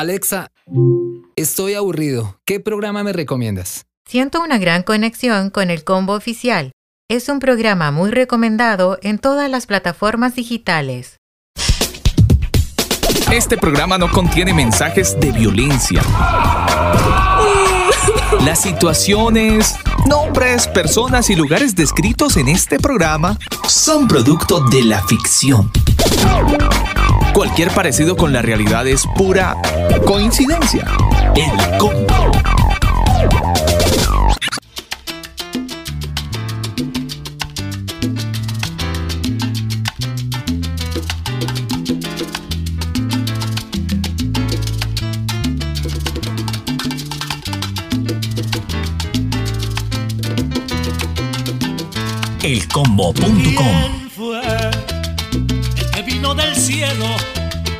Alexa, estoy aburrido. ¿Qué programa me recomiendas? Siento una gran conexión con el combo oficial. Es un programa muy recomendado en todas las plataformas digitales. Este programa no contiene mensajes de violencia. Las situaciones, nombres, personas y lugares descritos en este programa son producto de la ficción. Cualquier parecido con la realidad es pura coincidencia. El combo. elcombo.com vino del cielo,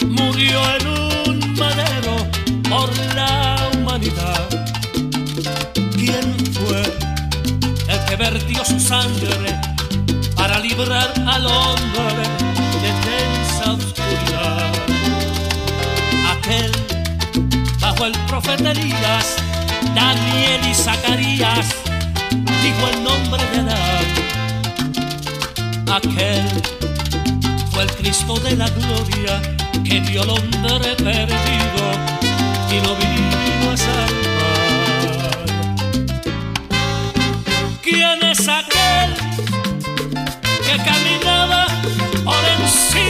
murió en un madero por la humanidad. ¿Quién fue el que vertió su sangre para librar al hombre de tensa oscuridad? Aquel bajo el profeta Elías, Daniel y Zacarías, dijo el nombre de Adán aquel el Cristo de la gloria que dio al hombre perdido y lo vino a salvar. ¿Quién es aquel que caminaba por encima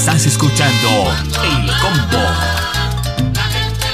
Estás escuchando El Combo. La gente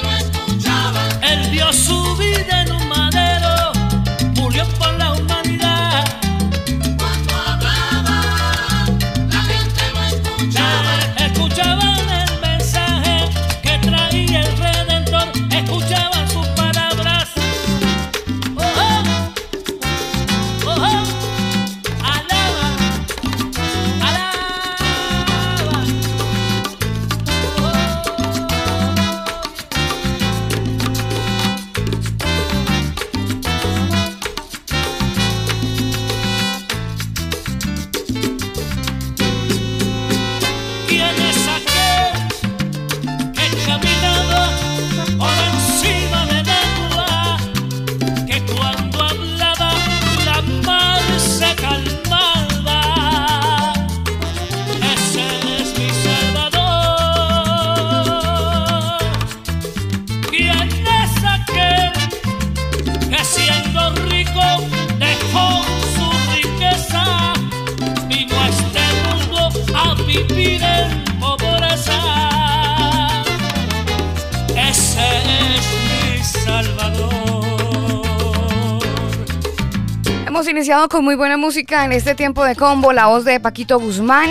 Con muy buena música en este tiempo de combo, la voz de Paquito Guzmán.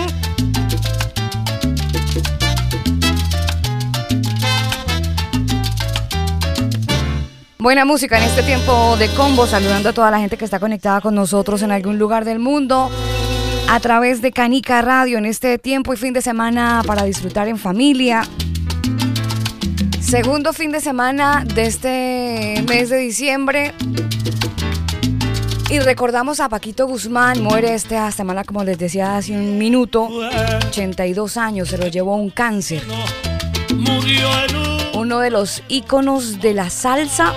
Buena música en este tiempo de combo, saludando a toda la gente que está conectada con nosotros en algún lugar del mundo a través de Canica Radio en este tiempo y fin de semana para disfrutar en familia. Segundo fin de semana de este mes de diciembre. Y recordamos a Paquito Guzmán, muere esta semana, como les decía hace un minuto, 82 años, se lo llevó un cáncer. Uno de los íconos de la salsa.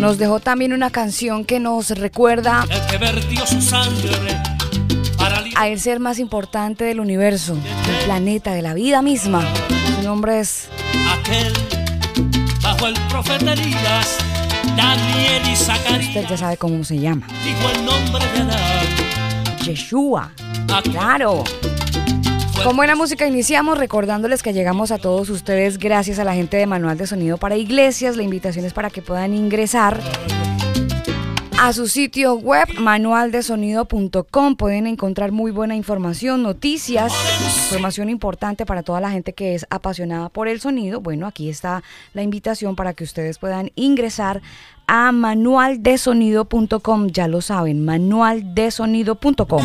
Nos dejó también una canción que nos recuerda a el ser más importante del universo, del planeta, de la vida misma. Su nombre es aquel bajo el profeta Elías, Daniel y Zacarías. Usted ya sabe cómo se llama. Dijo el nombre de Adán. Yeshua. Claro. Con buena música iniciamos recordándoles que llegamos a todos ustedes gracias a la gente de Manual de Sonido para Iglesias. La invitación es para que puedan ingresar a su sitio web manualdesonido.com. Pueden encontrar muy buena información, noticias, información importante para toda la gente que es apasionada por el sonido. Bueno, aquí está la invitación para que ustedes puedan ingresar a manualdesonido.com. Ya lo saben, manualdesonido.com.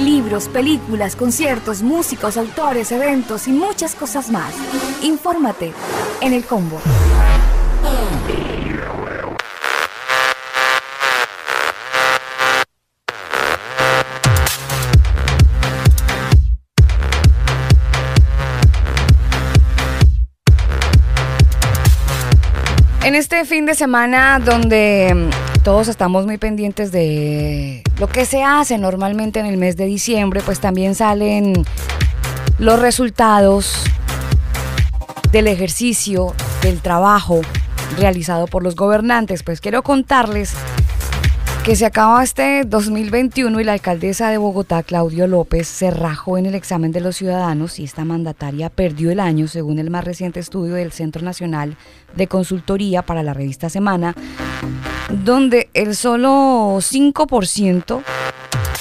Libros, películas, conciertos, músicos, autores, eventos y muchas cosas más. Infórmate en el combo. En este fin de semana donde todos estamos muy pendientes de lo que se hace normalmente en el mes de diciembre, pues también salen los resultados del ejercicio, del trabajo realizado por los gobernantes. Pues quiero contarles que se acaba este 2021 y la alcaldesa de Bogotá, Claudio López, se rajó en el examen de los ciudadanos y esta mandataria perdió el año, según el más reciente estudio del Centro Nacional de Consultoría para la revista Semana, donde el solo 5%,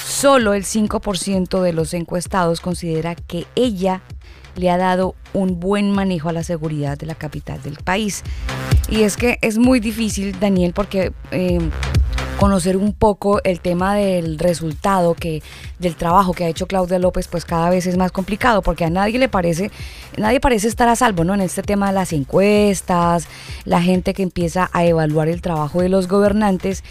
solo el 5% de los encuestados considera que ella le ha dado un buen manejo a la seguridad de la capital del país. Y es que es muy difícil, Daniel, porque eh, conocer un poco el tema del resultado que del trabajo que ha hecho Claudia López pues cada vez es más complicado porque a nadie le parece nadie parece estar a salvo no en este tema de las encuestas la gente que empieza a evaluar el trabajo de los gobernantes.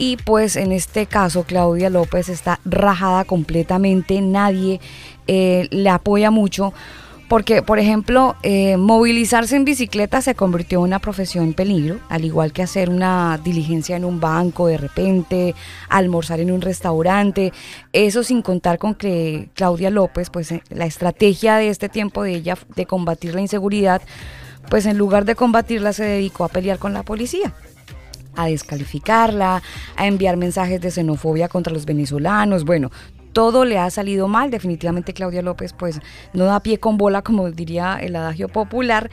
Y pues en este caso Claudia López está rajada completamente nadie eh, le apoya mucho porque, por ejemplo, eh, movilizarse en bicicleta se convirtió en una profesión peligro, al igual que hacer una diligencia en un banco de repente, almorzar en un restaurante. Eso sin contar con que Claudia López, pues eh, la estrategia de este tiempo de ella de combatir la inseguridad, pues en lugar de combatirla se dedicó a pelear con la policía a descalificarla, a enviar mensajes de xenofobia contra los venezolanos. Bueno, todo le ha salido mal. Definitivamente Claudia López pues no da pie con bola, como diría el adagio popular,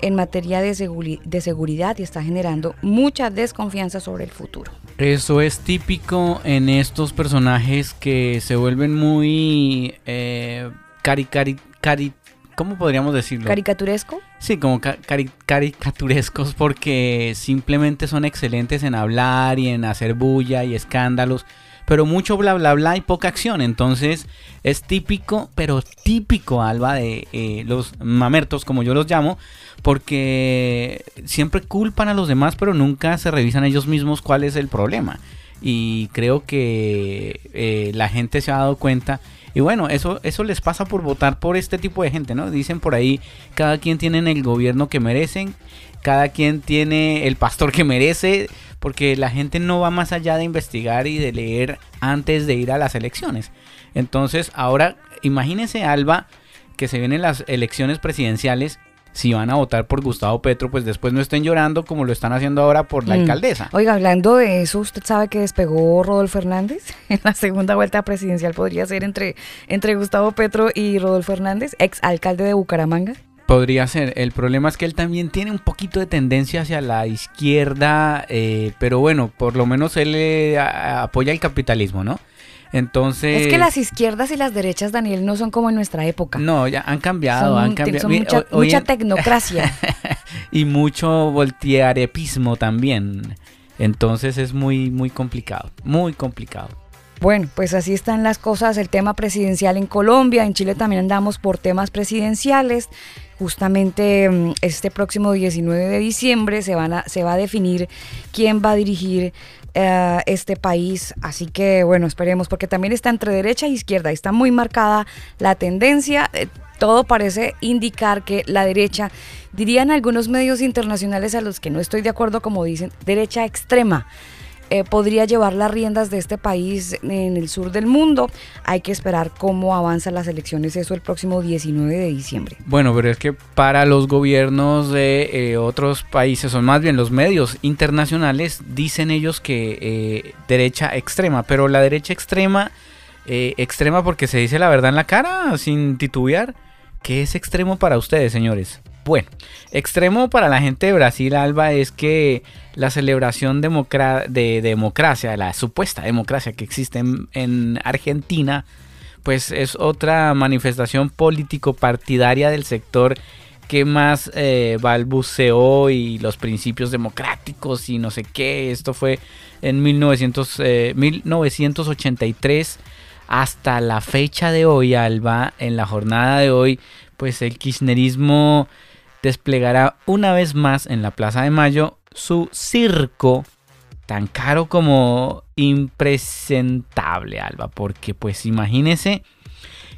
en materia de, de seguridad y está generando mucha desconfianza sobre el futuro. Eso es típico en estos personajes que se vuelven muy eh, cari, cari, cari, ¿cómo podríamos decirlo? ¿Caricaturesco? Sí, como cari caricaturescos porque simplemente son excelentes en hablar y en hacer bulla y escándalos pero mucho bla bla bla y poca acción. Entonces es típico, pero típico, Alba, de eh, los mamertos, como yo los llamo, porque siempre culpan a los demás, pero nunca se revisan ellos mismos cuál es el problema. Y creo que eh, la gente se ha dado cuenta. Y bueno, eso, eso les pasa por votar por este tipo de gente, ¿no? Dicen por ahí, cada quien tiene el gobierno que merecen cada quien tiene el pastor que merece, porque la gente no va más allá de investigar y de leer antes de ir a las elecciones. Entonces, ahora imagínense, Alba, que se vienen las elecciones presidenciales si van a votar por Gustavo Petro, pues después no estén llorando como lo están haciendo ahora por la Mm. alcaldesa. Oiga, hablando de eso, ¿usted sabe que despegó Rodolfo Hernández? En la segunda vuelta presidencial podría ser entre, entre Gustavo Petro y Rodolfo Hernández, ex alcalde de Bucaramanga. Podría ser. El problema es que él también tiene un poquito de tendencia hacia la izquierda, eh, pero bueno, por lo menos él eh, apoya el capitalismo, ¿no? Entonces... Es que las izquierdas y las derechas, Daniel, no son como en nuestra época. No, ya han cambiado, Son- han cambiado. son mucha, hoy- mucha tecnocracia. y mucho voltearepismo también. Entonces es muy, muy complicado, muy complicado. Bueno, pues así están las cosas, el tema presidencial en Colombia, en Chile también andamos por temas presidenciales. Justamente mm, este próximo 19 de diciembre se, van a, se va a definir quién va a dirigir eh, este país. Así que bueno, esperemos, porque también está entre derecha e izquierda, está muy marcada la tendencia. eh, todo parece indicar que la derecha, dirían algunos medios internacionales a los que no estoy de acuerdo, como dicen, derecha extrema eh, podría llevar las riendas de este país en el sur del mundo. Hay que esperar cómo avanzan las elecciones, eso el próximo 19 de diciembre. Bueno, pero es que para los gobiernos de eh, otros países, o más bien los medios internacionales, dicen ellos que eh, derecha extrema, pero la derecha extrema, eh, extrema porque se dice la verdad en la cara, sin titubear, ¿qué es extremo para ustedes, señores? Bueno, extremo para la gente de Brasil, Alba, es que la celebración de democracia, la supuesta democracia que existe en, en Argentina, pues es otra manifestación político-partidaria del sector que más eh, balbuceó y los principios democráticos y no sé qué. Esto fue en 1900, eh, 1983 hasta la fecha de hoy, Alba, en la jornada de hoy, pues el kirchnerismo desplegará una vez más en la Plaza de Mayo su circo tan caro como impresentable, Alba, porque pues imagínese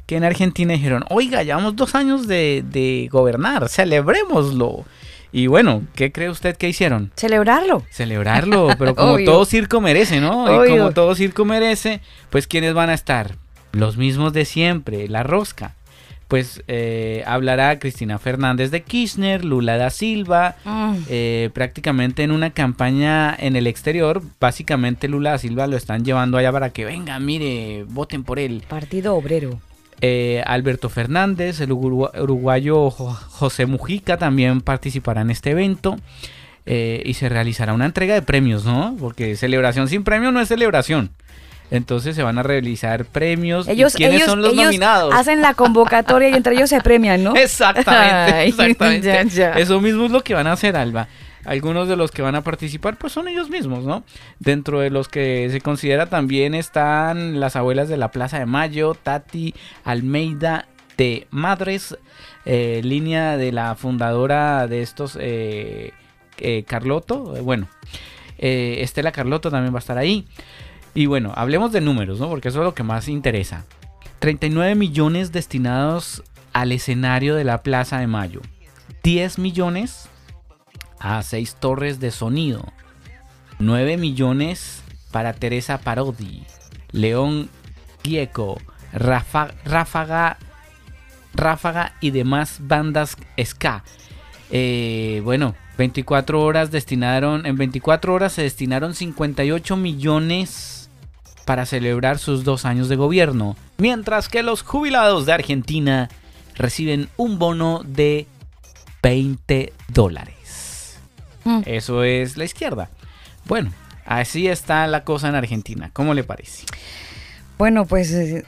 que en Argentina dijeron, oiga, llevamos dos años de, de gobernar, celebrémoslo. Y bueno, ¿qué cree usted que hicieron? Celebrarlo. Celebrarlo, pero como todo circo merece, ¿no? Y como todo circo merece, pues ¿quiénes van a estar? Los mismos de siempre, la rosca. Pues eh, hablará Cristina Fernández de Kirchner, Lula da Silva, Mm. eh, prácticamente en una campaña en el exterior. Básicamente Lula da Silva lo están llevando allá para que venga, mire, voten por él. Partido Obrero. Eh, Alberto Fernández, el urugu- uruguayo Jo- José Mujica también participará en este evento. eh, y se realizará una entrega de premios, ¿no? Porque celebración sin premio no es celebración. Entonces se van a realizar premios. ¿Y Ellos, ¿Quiénes ellos, son los ellos nominados? hacen la convocatoria y entre ellos se premian, ¿no? Exactamente, Ay, exactamente. ya, ya. Eso mismo es lo que van a hacer, Alba. Algunos de los que van a participar, pues son ellos mismos, ¿no? Dentro de los que se considera también están las abuelas de la Plaza de Mayo, Tati Almeida de Madres, eh, línea de la fundadora de estos, eh, eh, Carloto, eh, bueno, eh, Estela Carloto también va a estar ahí. Y bueno, hablemos de números, ¿no? Porque eso es lo que más interesa. 39 millones destinados al escenario de la Plaza de Mayo. 10 millones a 6 torres de sonido. 9 millones para Teresa Parodi. León Gieco. Rafa- Ráfaga. Ráfaga y demás bandas ska. Eh, bueno, 24 horas destinaron. En 24 horas se destinaron 58 millones para celebrar sus dos años de gobierno. Mientras que los jubilados de Argentina reciben un bono de 20 dólares. Mm. Eso es la izquierda. Bueno, así está la cosa en Argentina. ¿Cómo le parece? Bueno, pues eh,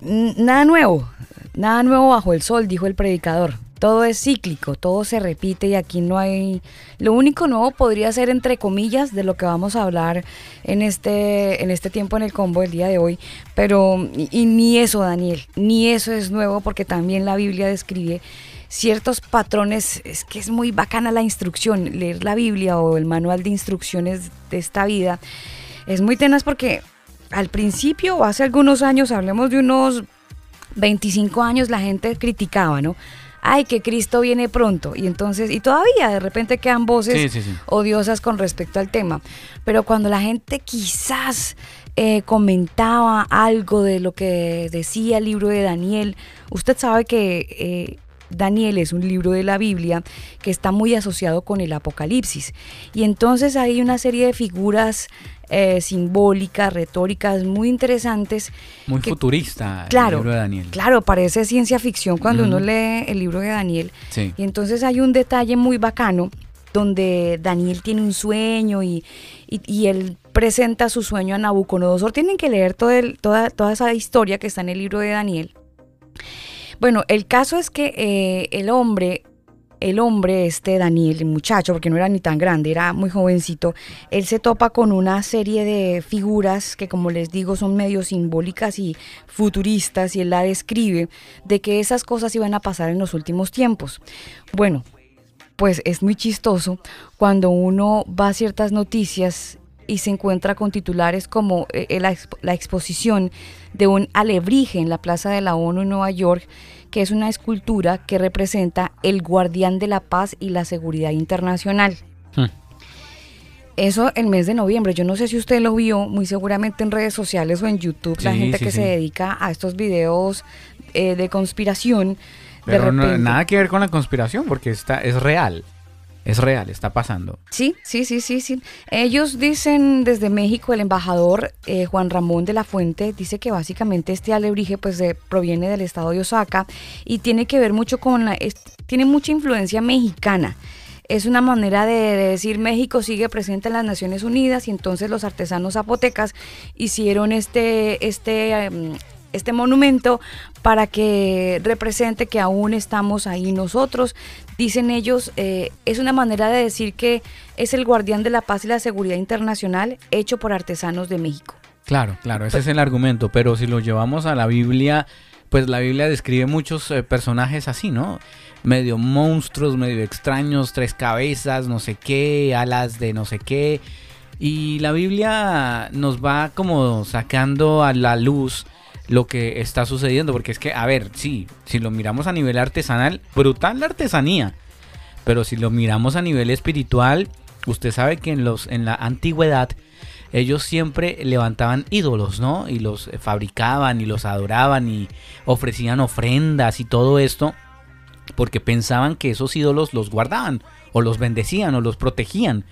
nada nuevo, nada nuevo bajo el sol, dijo el predicador. Todo es cíclico, todo se repite y aquí no hay... Lo único nuevo podría ser entre comillas de lo que vamos a hablar en este, en este tiempo en el combo el día de hoy, pero y ni eso, Daniel, ni eso es nuevo porque también la Biblia describe ciertos patrones, es que es muy bacana la instrucción, leer la Biblia o el manual de instrucciones de esta vida, es muy tenaz porque al principio, o hace algunos años, hablemos de unos 25 años, la gente criticaba, ¿no? Ay, que Cristo viene pronto. Y entonces, y todavía de repente quedan voces Sí, sí, sí. odiosas con respecto al tema. Pero cuando la gente quizás eh, comentaba algo de lo que decía el libro de Daniel, usted sabe que eh, Daniel es un libro de la Biblia que está muy asociado con el Apocalipsis. Y entonces hay una serie de figuras eh, simbólicas, retóricas muy interesantes. Muy que- futurista Claro, el libro de Daniel. Claro, parece ciencia ficción cuando uno lee el libro de Daniel. Sí. Y entonces hay un detalle muy bacano donde Daniel tiene un sueño y, y- y él presenta su sueño a Nabucodonosor. Tienen que leer todo el- toda, toda esa historia que está en el libro de Daniel. Bueno, el caso es que eh, el hombre, el hombre este Daniel, el muchacho, porque no era ni tan grande, era muy jovencito, él se topa con una serie de figuras que como les digo son medio simbólicas y futuristas y él la describe de que esas cosas iban a pasar en los últimos tiempos. Bueno, pues es muy chistoso cuando uno va a ciertas noticias y se encuentra con titulares como eh, eh, la, la exposición de un alebrije en la Plaza de la ONU en Nueva York, que es una escultura que representa el guardián de la paz y la seguridad internacional. Hmm. Eso el mes de noviembre. Yo no sé si usted lo vio, muy seguramente en redes sociales o en YouTube, la gente sí, que sí. se dedica a estos videos eh, de conspiración. de Pero no- nada que ver con la conspiración, porque está, es real. Es real, está pasando. Sí, sí, sí, sí, sí. Ellos dicen desde México, el embajador eh, Juan Ramón de la Fuente dice que básicamente este alebrije pues proviene del estado de Osaka y tiene que ver mucho con la, tiene mucha influencia mexicana. Es una manera de, de decir México sigue presente en las Naciones Unidas y entonces los artesanos zapotecas hicieron este, este, em, este monumento para que represente que aún estamos ahí nosotros. Dicen ellos, eh, es una manera de decir que es el guardián de la paz y la seguridad internacional hecho por artesanos de México. Claro, claro, ese es el argumento. Pero si lo llevamos a la Biblia, pues la Biblia describe muchos eh, personajes así, ¿no? Medio monstruos, medio extraños, tres cabezas, no sé qué, alas de no sé qué. Y la Biblia nos va como sacando a la luz lo que está sucediendo. Porque es que, a ver, sí, si lo miramos a nivel artesanal, brutal la artesanía. Pero si lo miramos a nivel espiritual, usted sabe que en, los, en la antigüedad ellos siempre levantaban ídolos, ¿no? Y los fabricaban y los adoraban y ofrecían ofrendas y todo esto porque pensaban que esos ídolos los guardaban o los bendecían o los protegían.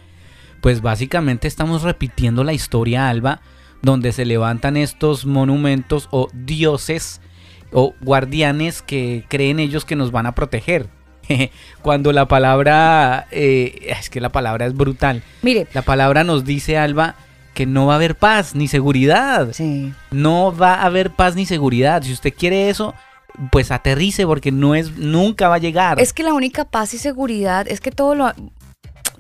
Pues básicamente estamos repitiendo la historia alba donde se levantan estos monumentos o dioses o guardianes que creen ellos que nos van a proteger. Cuando la palabra, eh, es que la palabra es brutal. Mire, La palabra nos dice, Alba, que no va a haber paz ni seguridad. sí. No va a haber paz ni seguridad. Si usted quiere eso, pues aterrice porque no es, nunca va a llegar. Es que la única paz y seguridad es que todo lo,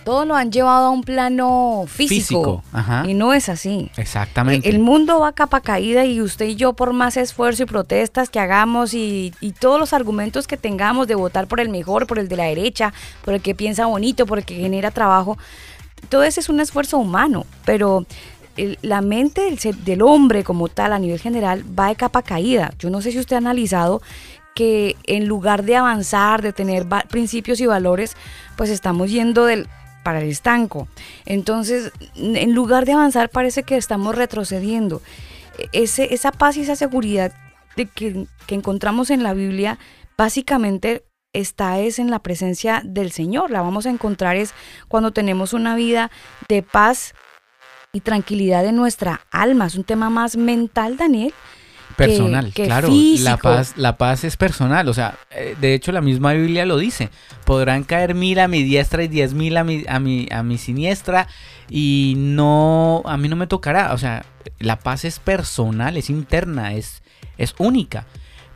todo lo han llevado a un plano físico. Físico, ajá. Y no es así. Exactamente. El mundo va a capa caída y usted y yo por más esfuerzo y protestas que hagamos y, y todos los argumentos que tengamos de votar por el mejor, por el de la derecha, por el que piensa bonito, por el que genera trabajo, todo ese es un esfuerzo humano, pero el- la mente del, ser- del hombre como tal a nivel general va de capa caída. Yo no sé si usted ha analizado que en lugar de avanzar, de tener principios y valores, pues estamos yendo del para el estanco. Entonces, en lugar de avanzar, parece que estamos retrocediendo. E- Ese, esa paz y esa seguridad de que, que encontramos en la Biblia, básicamente está es en la presencia del Señor. La vamos a encontrar es cuando tenemos una vida de paz y tranquilidad en nuestra alma. Es un tema más mental, Daniel. Personal, que claro. físico. La paz, la paz es personal. O sea, eh, de hecho la misma Biblia lo dice. Podrán caer mil a mi diestra y diez mil a mi, a mi, a mi siniestra y no, a mí no me tocará. O sea, la paz es personal, es interna, es, es única.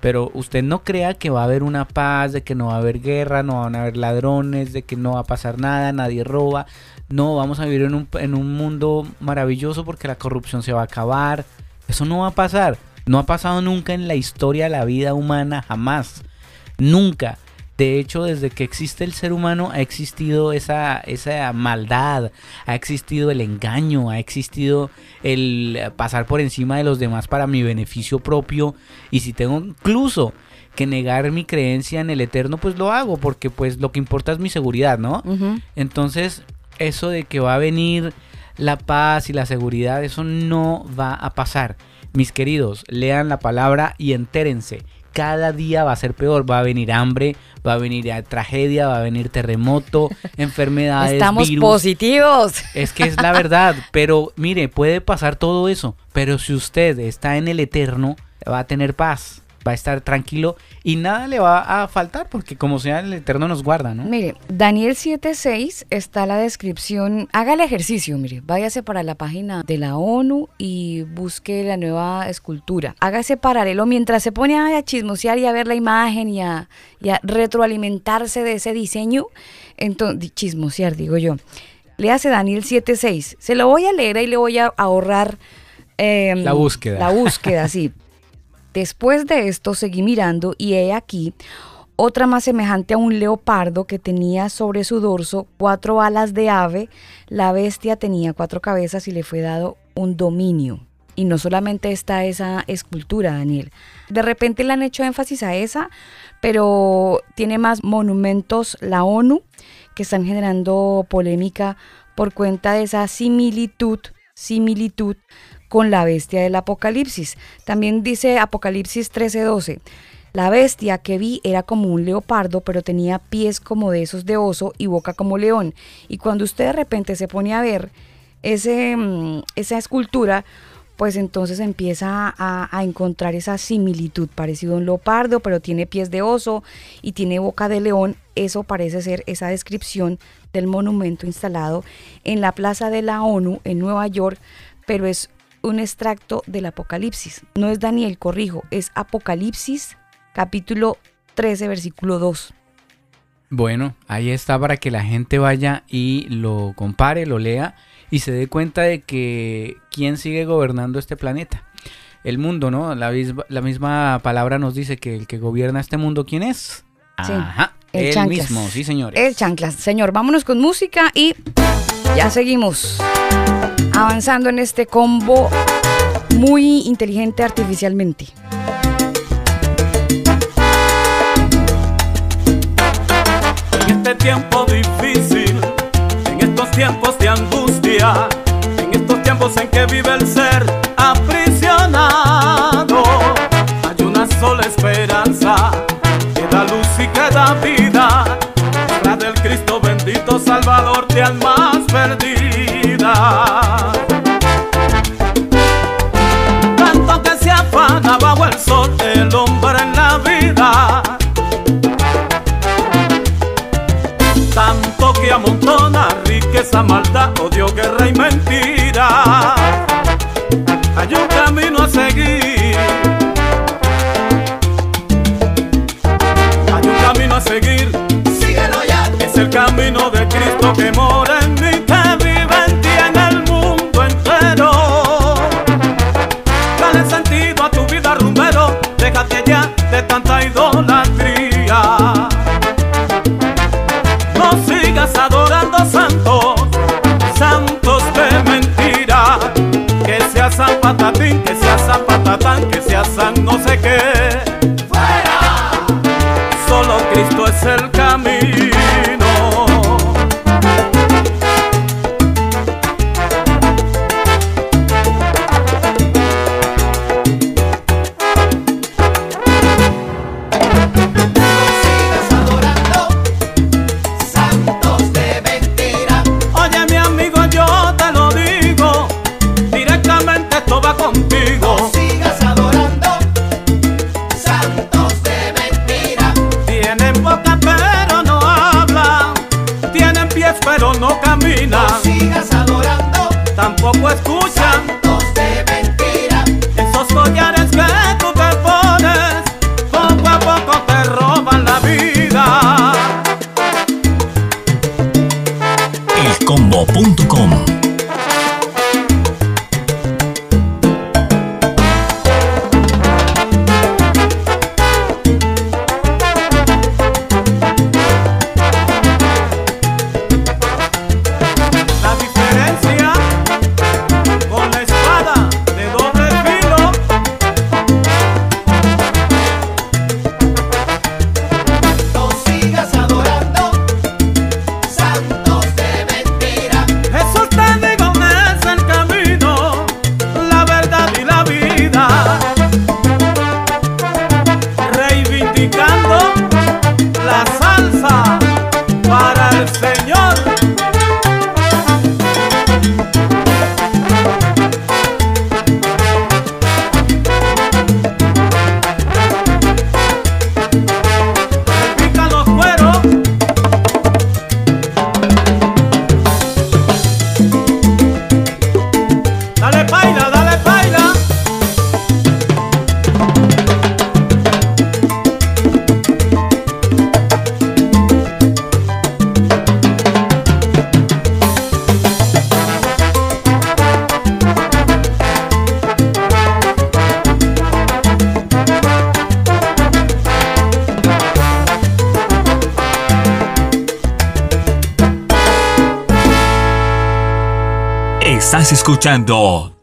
Pero usted no crea que va a haber una paz, de que no va a haber guerra, no van a haber ladrones, de que no va a pasar nada, nadie roba. No, vamos a vivir en un, en un mundo maravilloso porque la corrupción se va a acabar. Eso no va a pasar. No ha pasado nunca en la historia de la vida humana, jamás. Nunca. De hecho, desde que existe el ser humano ha existido esa, esa maldad, ha existido el engaño, ha existido el pasar por encima de los demás para mi beneficio propio. Y si tengo incluso que negar mi creencia en el eterno, pues lo hago, porque pues lo que importa es mi seguridad, ¿no? Entonces, eso de que va a venir la paz y la seguridad, eso no va a pasar. Mis queridos, lean la palabra y entérense. Cada día va a ser peor, va a venir hambre, va a venir tragedia, va a venir terremoto, enfermedades, Estamos virus. positivos. Es que es la verdad, pero mire, puede pasar todo eso, pero si usted está en el eterno, va a tener paz, va a estar tranquilo y nada le va a faltar porque como sea el eterno nos guarda, ¿no? Mire, Daniel 7.6 está la descripción. Haga el ejercicio, mire. Váyase para la página de la ONU y busque la nueva escultura. Hágase paralelo mientras se pone a chismosear y a ver la imagen y a, y a retroalimentarse de ese diseño. Entonces, chismosear, digo yo. Léase Daniel 7.6. Se lo voy a leer y le voy a ahorrar em, La búsqueda. La búsqueda, sí. Después de esto seguí mirando y he aquí otra más semejante a un leopardo que tenía sobre su dorso cuatro alas de ave. La bestia tenía cuatro cabezas y le fue dado un dominio. Y no solamente está esa escultura, Daniel. De repente le han hecho énfasis a esa, pero tiene más monumentos la ONU que están generando polémica por cuenta de esa similitud, similitud con la bestia del Apocalipsis. También dice Apocalipsis 13:12. La bestia que vi era como un leopardo, pero tenía pies como de esos de oso y boca como león. Y cuando usted de repente se pone a ver ese, mm, esa escultura, pues entonces empieza a, a encontrar esa similitud, parecido a un leopardo, pero tiene pies de oso y tiene boca de león. Eso parece ser esa descripción del monumento instalado en la Plaza de la ONU en Nueva York, pero es un extracto del Apocalipsis. No es Daniel, corrijo, es Apocalipsis capítulo 13, versículo 2. Bueno, ahí está para que la gente vaya y lo compare, lo lea y se dé cuenta de que quién sigue gobernando este planeta. El mundo, ¿no? La, misma- la misma palabra nos dice que el que gobierna este mundo, ¿quién es? Sí, Ajá, el él chanclas. mismo, sí señores. El chanclas. Señor, vámonos con música y ya seguimos avanzando en este combo muy inteligente artificialmente. En este tiempo difícil, en estos tiempos de angustia, en estos tiempos en que vive el ser aprisionado, hay una sola esperanza que da luz y que da vida, del Cristo bendito Salvador de almas perdidas. Tanto que se afana bajo el sol el hombre en la vida. Tanto que amontona riqueza, maldad, odio, guerra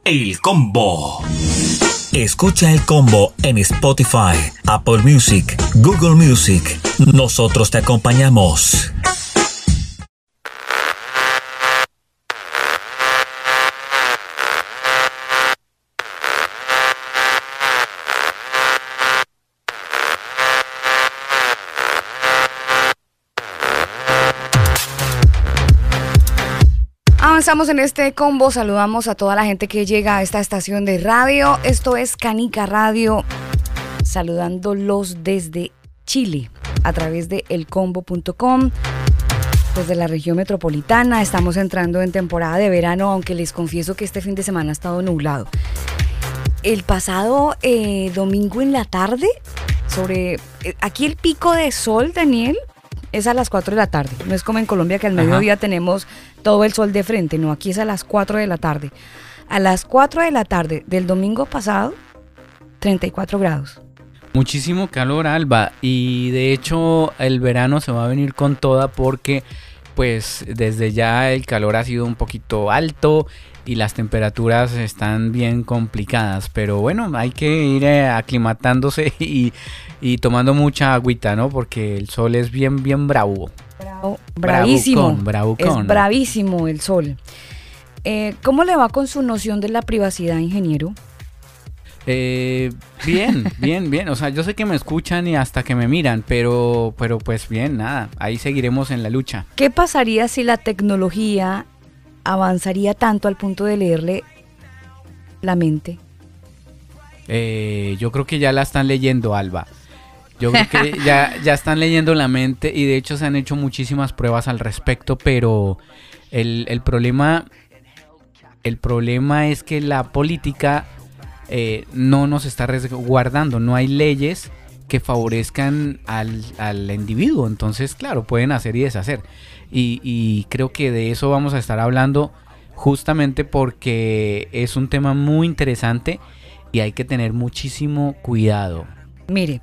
El Combo. Escucha el combo en Spotify, Apple Music, Google Music. Nosotros te acompañamos. Avanzamos en este combo, saludamos a toda la gente que llega a esta estación de radio. Esto es Canica Radio, saludándolos desde Chile a través de elcombo.com. Desde la región metropolitana estamos entrando en temporada de verano, aunque les confieso que este fin de semana ha estado nublado. El pasado eh, domingo en la tarde, sobre eh, aquí el pico de sol, Daniel, es a las 4 de la tarde. No es como en Colombia que al Ajá. mediodía tenemos todo el sol de frente. No, aquí es a las 4 de la tarde. A las 4 de la tarde del domingo pasado, 34 grados. Muchísimo calor, Alba. Y de hecho, el verano se va a venir con toda porque, pues, desde ya el calor ha sido un poquito alto y las temperaturas están bien complicadas. Pero bueno, hay que ir eh, aclimatándose y, y tomando mucha agüita, ¿no? Porque el sol es bien, bien bravo. Bravo- bravísimo. Bravucón, bravucón. Es bravísimo el sol. Eh, ¿Cómo le va con su noción de la privacidad, ingeniero? Eh, bien, bien, bien. O sea, yo sé que me escuchan y hasta que me miran, pero, pero pues bien, nada. Ahí seguiremos en la lucha. ¿Qué pasaría si la tecnología avanzaría tanto al punto de leerle la mente? Eh, yo creo que ya la están leyendo, Alba. Yo creo que ya, ya están leyendo la mente y de hecho se han hecho muchísimas pruebas al respecto, pero el, el problema, el problema es que la política eh, no nos está resguardando, no hay leyes que favorezcan al, al individuo, entonces claro, pueden hacer y deshacer. Y, y creo que de eso vamos a estar hablando justamente porque es un tema muy interesante y hay que tener muchísimo cuidado. Mire,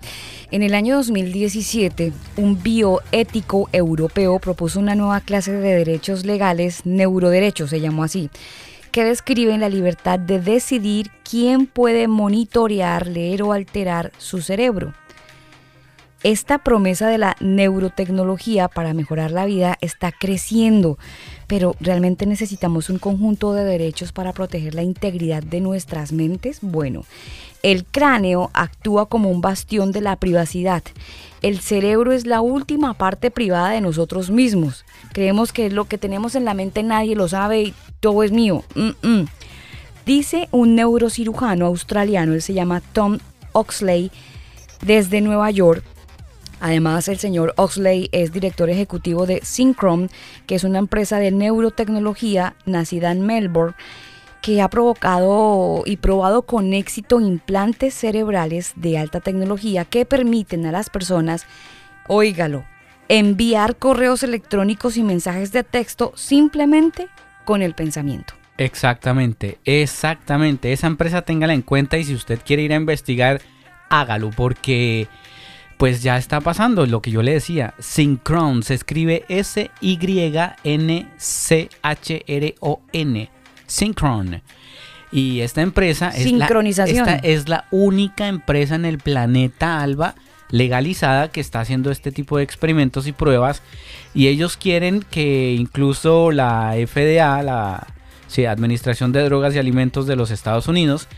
en el año 2017, un bioético europeo propuso una nueva clase de derechos legales, neuroderechos se llamó así, que describen la libertad de decidir quién puede monitorear, leer o alterar su cerebro. Esta promesa de la neurotecnología para mejorar la vida está creciendo, pero ¿realmente necesitamos un conjunto de derechos para proteger la integridad de nuestras mentes? Bueno, el cráneo actúa como un bastión de la privacidad. El cerebro es la última parte privada de nosotros mismos. Creemos que lo que tenemos en la mente nadie lo sabe y todo es mío. Dice un neurocirujano australiano, él se llama Tom Oxley, desde Nueva York. Además, el señor Oxley es director ejecutivo de Synchron, que es una empresa de neurotecnología nacida en Melbourne, que ha provocado y probado con éxito implantes cerebrales de alta tecnología que permiten a las personas, óigalo, enviar correos electrónicos y mensajes de texto simplemente con el pensamiento. Exactamente, exactamente. Esa empresa téngala en cuenta y si usted quiere ir a investigar, hágalo porque pues ya está pasando lo que yo le decía. Synchron se escribe S-Y-N-C-H-R-O-N. Synchron. Y esta empresa es la, esta es la única empresa en el planeta Alba legalizada que está haciendo este tipo de experimentos y pruebas y ellos quieren que incluso la FDA, la sí, Administración de Drogas y Alimentos de los Estados Unidos,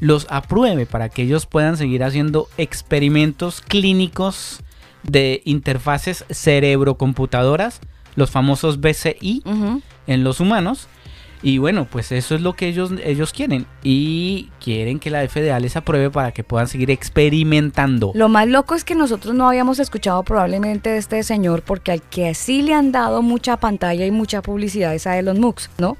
los apruebe para que ellos puedan seguir haciendo experimentos clínicos de interfaces cerebrocomputadoras, los famosos BCI, en los humanos. Y bueno, pues eso es lo que ellos, ellos quieren. Y quieren que la FDA les apruebe para que puedan seguir experimentando. Lo más loco es que nosotros no habíamos escuchado probablemente de este señor porque al que sí le han dado mucha pantalla y mucha publicidad es a Elon Musk, ¿no?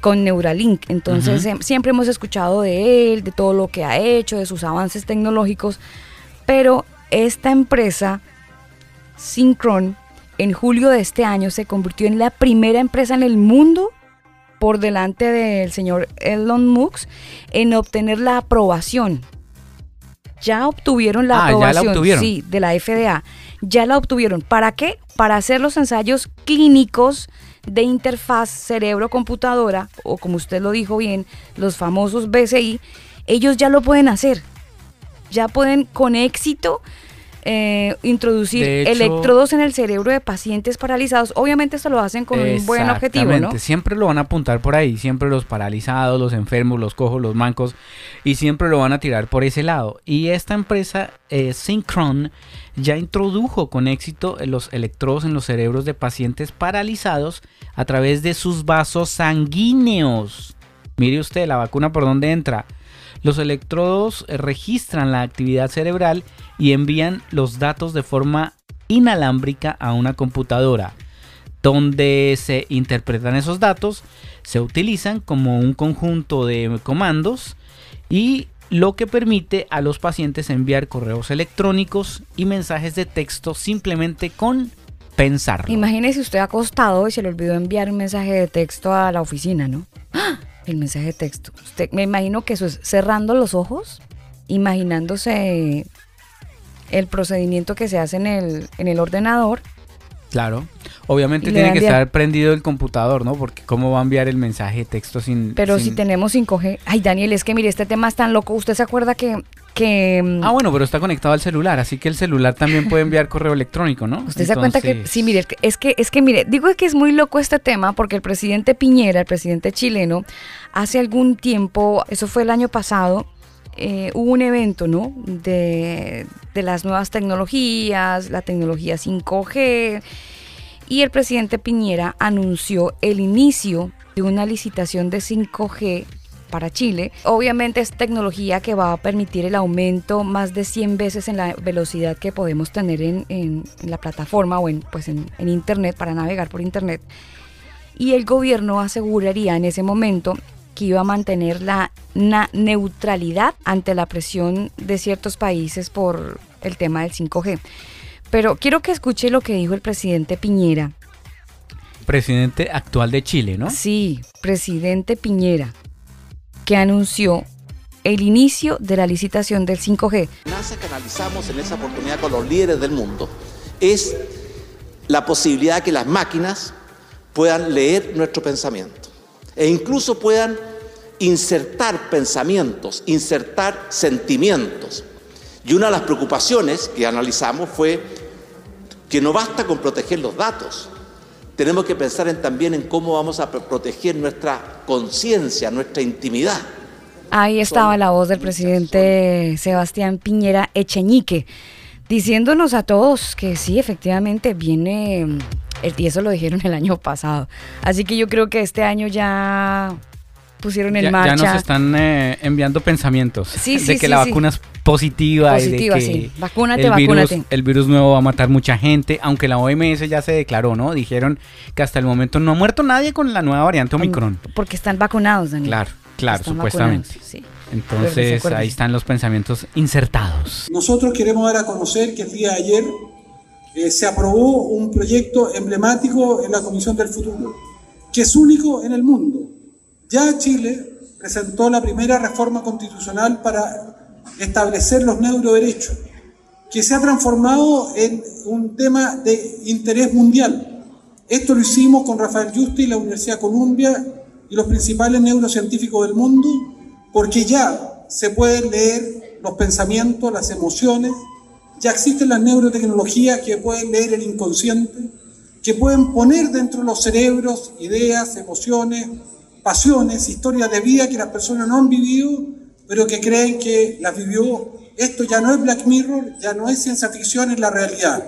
Con Neuralink. Entonces em- siempre hemos escuchado de él, de todo lo que ha hecho, de sus avances tecnológicos. Pero esta empresa, Synchron, en julio de este año se convirtió en la primera empresa en el mundo por delante del señor Elon Musk en obtener la aprobación. Ya obtuvieron la Ah, ya la aprobación obtuvieron. sí, de la FDA. Ya la obtuvieron. ¿Para qué? Para hacer los ensayos clínicos de interfaz cerebro-computadora, o como usted lo dijo bien, los famosos BCI, ellos ya lo pueden hacer. Ya pueden con éxito eh, introducir hecho- electrodos en el cerebro de pacientes paralizados. Obviamente esto lo hacen con un buen objetivo, ¿no? Siempre lo van a apuntar por ahí, siempre los paralizados, los enfermos, los cojos, los mancos, y siempre lo van a tirar por ese lado. Y esta empresa, eh, Synchron, ya introdujo con éxito los electrodos en los cerebros de pacientes paralizados a través de sus vasos sanguíneos. Mire usted, la vacuna por dónde entra. Los electrodos eh, registran la actividad cerebral y envían los datos de forma inalámbrica a una computadora, donde se interpretan esos datos, se utilizan como un conjunto de comandos y lo que permite a los pacientes enviar correos electrónicos y mensajes de texto simplemente con pensarlo. Imagínese usted acostado y se le olvidó enviar un mensaje de texto a la oficina, ¿no? ¡Ah! El mensaje de texto. Usted, me imagino que eso es cerrando los ojos, imaginándose el procedimiento que se hace en el, en el ordenador. Claro. Obviamente tiene que estar prendido el computador, ¿no? Porque cómo va a enviar el mensaje de texto sin... Pero sin- si tenemos 5G. Ay, Daniel, es que mire, este tema es tan loco. ¿Usted se acuerda que... que mm, Ah, bueno, pero está conectado al celular, así que el celular también puede enviar correo electrónico, ¿no? Usted se da cuenta que, sí, mire, es que, es que, mire, digo que es muy loco este tema porque el presidente Piñera, el presidente chileno, hace algún tiempo, eso fue el año pasado, eh, hubo un evento, ¿no? De, de las nuevas tecnologías, la tecnología 5G, y el presidente Piñera anunció el inicio de una licitación de 5G para Chile. Obviamente es tecnología que va a permitir el aumento más de 100 veces en la velocidad que podemos tener en, en- en la plataforma o en, pues en, en Internet para navegar por Internet. Y el gobierno aseguraría en ese momento que iba a mantener la neutralidad ante la presión de ciertos países por el tema del 5G. Pero quiero que escuche lo que dijo el presidente Piñera. Presidente actual de Chile, ¿no? Sí, presidente Piñera, que anunció el inicio de la licitación del 5G. amenaza que analizamos en esa oportunidad con los líderes del mundo es la posibilidad de que las máquinas puedan leer nuestro pensamiento e incluso puedan insertar pensamientos, insertar sentimientos. Y una de las preocupaciones que analizamos fue que no basta con proteger los datos, tenemos que pensar en- también en cómo vamos a pro- proteger nuestra conciencia, nuestra intimidad. Ahí estaba la voz del presidente Sebastián Piñera Echeñique, diciéndonos a todos que sí, efectivamente viene, mm, el- y eso lo dijeron el año pasado. Así que yo creo que este año ya pusieron en Ya, ya marcha. nos están eh, enviando pensamientos Sí, de que sí, la sí. vacuna es positiva, Positiva, y de que sí. Vacúnate, el virus, vacúnate. el virus nuevo va a matar mucha gente, aunque la OMS ya se declaró, ¿no? Dijeron que hasta el momento no ha muerto nadie con la nueva variante Omicron. Porque están vacunados, Daniel. Claro, claro, Están supuestamente. Entonces ahí están los pensamientos insertados. Nosotros queremos dar a conocer que el día de ayer eh, se aprobó un proyecto emblemático en la Comisión del Futuro, que es único en el mundo. Ya Chile presentó la primera reforma constitucional para establecer los neuroderechos, que se ha transformado en un tema de interés mundial. Esto lo hicimos con Rafael Justi y la Universidad de Columbia y los principales neurocientíficos del mundo, porque ya se pueden leer los pensamientos, las emociones, ya existen las neurotecnologías que pueden leer el inconsciente, que pueden poner dentro de los cerebros ideas, emociones, pasiones, historias de vida que las personas no han vivido, pero que creen que las vivió. Esto ya no es Black Mirror, ya no es ciencia ficción, es la realidad.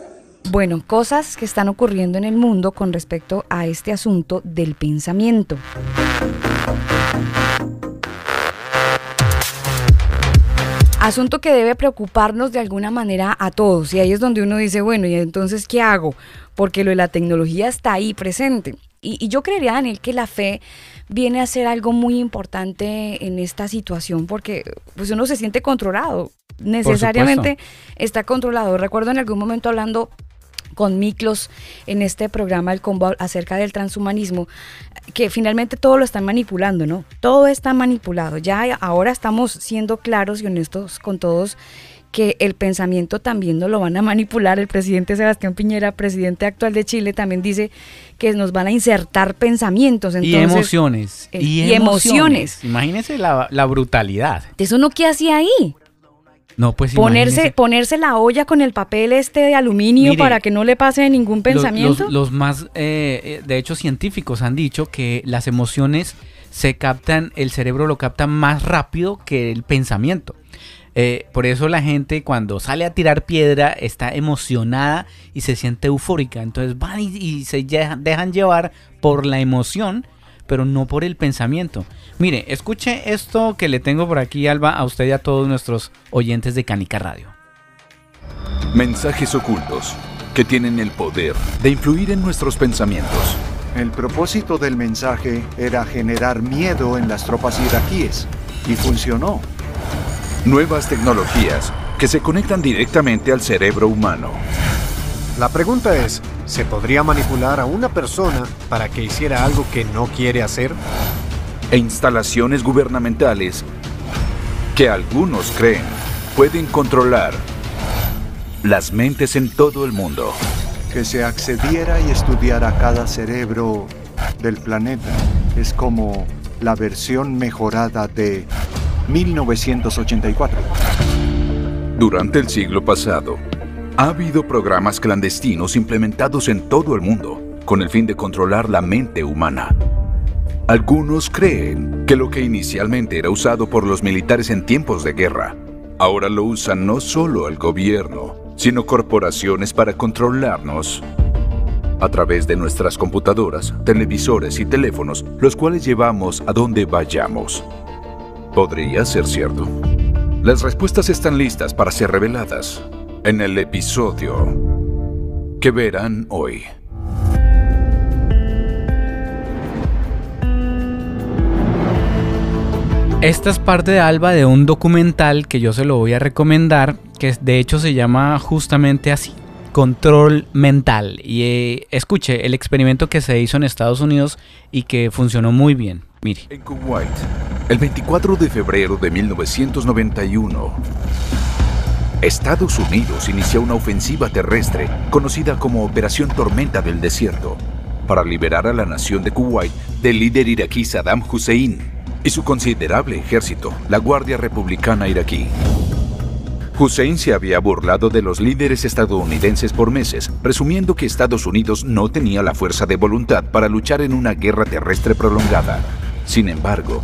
Bueno, cosas que están ocurriendo en el mundo con respecto a este asunto del pensamiento. Asunto que debe preocuparnos de alguna manera a todos. Y ahí es donde uno dice, bueno, ¿y entonces qué hago? Porque lo de la tecnología está ahí presente. Y, y yo creería, Daniel, que la fe viene a ser algo muy importante en esta situación porque pues uno se siente controlado. Necesariamente está controlado. Recuerdo en algún momento hablando con Miklos en este programa El Combo acerca del transhumanismo, que finalmente todo lo están manipulando, ¿no? Todo está manipulado. Ya ahora estamos siendo claros y honestos con todos que el pensamiento también nos lo van a manipular. El presidente Sebastián Piñera, presidente actual de Chile, también dice que nos van a insertar pensamientos. y emociones. Eh, y, emociones. Imagínense la, la brutalidad. ¿Eso no qué hacía ahí? No, pues ponerse, ponerse la olla con el papel este de aluminio para que no le pase ningún pensamiento. Los, más, eh, eh, de hecho, científicos han dicho que las emociones se captan, el cerebro lo capta más rápido que el pensamiento. Eh, por eso la gente cuando sale a tirar piedra está emocionada y se siente eufórica. Entonces van y, se dejan llevar por la emoción, pero no por el pensamiento. Mire, escuche esto que le tengo por aquí, Alba, a usted y a todos nuestros oyentes de Canica Radio. Mensajes ocultos que tienen el poder de influir en nuestros pensamientos. El propósito del mensaje era generar miedo en las tropas iraquíes y funcionó. Nuevas tecnologías que se conectan directamente al cerebro humano. La pregunta es, ¿se podría manipular a una persona para que hiciera algo que no quiere hacer? E instalaciones gubernamentales que algunos creen pueden controlar las mentes en todo el mundo que se accediera y estudiara cada cerebro del planeta. Es como la versión mejorada de 1984. Durante el siglo pasado, ha habido programas clandestinos implementados en todo el mundo con el fin de controlar la mente humana. Algunos creen que lo que inicialmente era usado por los militares en tiempos de guerra, ahora lo usan no solo el gobierno, sino corporaciones para controlarnos a través de nuestras computadoras, televisores y teléfonos, los cuales llevamos a donde vayamos. Podría ser cierto. Las respuestas están listas para ser reveladas en el episodio que verán hoy. Esta es parte de Alba de un documental que yo se lo voy a recomendar, que de hecho se llama justamente así, Control Mental. Y eh, escuche el experimento que se hizo en Estados Unidos y que funcionó muy bien. En Kuwait, el 24 de febrero de 1991, Estados Unidos inició una ofensiva terrestre conocida como Operación Tormenta del Desierto para liberar a la nación de Kuwait del líder iraquí Saddam Hussein y su considerable ejército, la Guardia Republicana iraquí. Hussein se había burlado de los líderes estadounidenses por meses, presumiendo que Estados Unidos no tenía la fuerza de voluntad para luchar en una guerra terrestre prolongada. Sin embargo,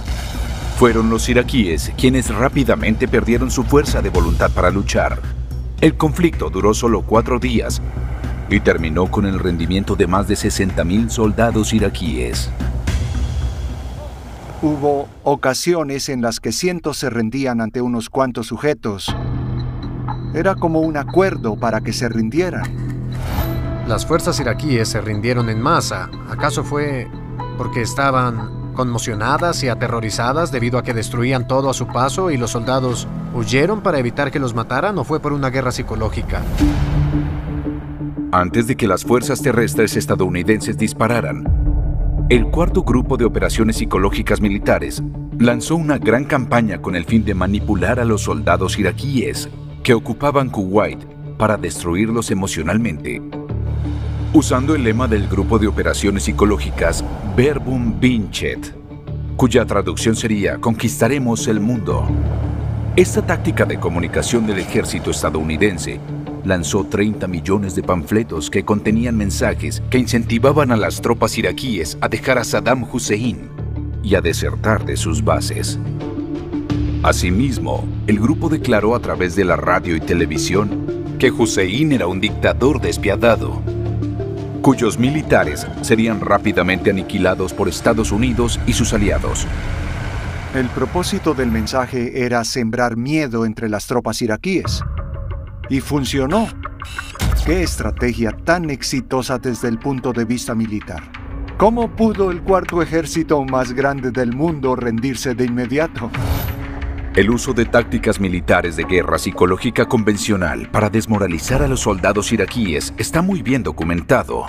fueron los iraquíes quienes rápidamente perdieron su fuerza de voluntad para luchar. El conflicto duró solo cuatro días y terminó con el rendimiento de más de 60.000 soldados iraquíes. Hubo ocasiones en las que cientos se rendían ante unos cuantos sujetos. Era como un acuerdo para que se rindieran. Las fuerzas iraquíes se rindieron en masa. ¿Acaso fue porque estaban conmocionadas y aterrorizadas debido a que destruían todo a su paso y los soldados huyeron para evitar que los mataran o fue por una guerra psicológica? Antes de que las fuerzas terrestres estadounidenses dispararan, el cuarto grupo de operaciones psicológicas militares lanzó una gran campaña con el fin de manipular a los soldados iraquíes que ocupaban Kuwait para destruirlos emocionalmente. Usando el lema del grupo de operaciones psicológicas Verbum Vincet, cuya traducción sería Conquistaremos el mundo. Esta táctica de comunicación del ejército estadounidense lanzó 30 millones de panfletos que contenían mensajes que incentivaban a las tropas iraquíes a dejar a Saddam Hussein y a desertar de sus bases. Asimismo, el grupo declaró a través de la radio y televisión que Hussein era un dictador despiadado, cuyos militares serían rápidamente aniquilados por Estados Unidos y sus aliados. El propósito del mensaje era sembrar miedo entre las tropas iraquíes, y funcionó. ¡Qué estrategia tan exitosa desde el punto de vista militar! ¿Cómo pudo el cuarto ejército más grande del mundo rendirse de inmediato? El uso de tácticas militares de guerra psicológica convencional para desmoralizar a los soldados iraquíes está muy bien documentado.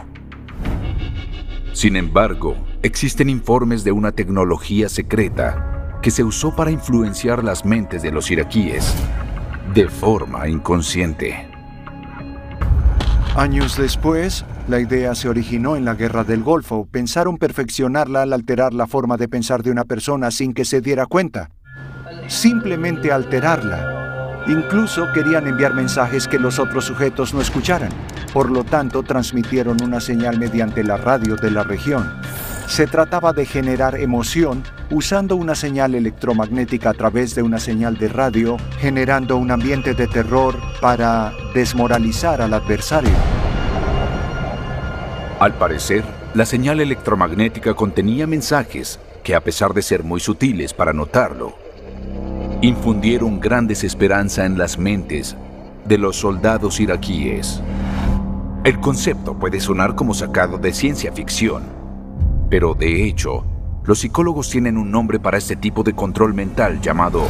Sin embargo, existen informes de una tecnología secreta que se usó para influenciar las mentes de los iraquíes de forma inconsciente. Años después, la idea se originó en la Guerra del Golfo. Pensaron perfeccionarla al alterar la forma de pensar de una persona sin que se diera cuenta. Simplemente alterarla. Incluso querían enviar mensajes que los otros sujetos no escucharan. Por lo tanto, transmitieron una señal mediante la radio de la región. Se trataba de generar emoción usando una señal electromagnética a través de una señal de radio, generando un ambiente de terror para desmoralizar al adversario. Al parecer, la señal electromagnética contenía mensajes que, a pesar de ser muy sutiles para notarlo, infundieron gran desesperanza en las mentes de los soldados iraquíes. El concepto puede sonar como sacado de ciencia ficción, pero de hecho, los psicólogos tienen un nombre para este tipo de control mental llamado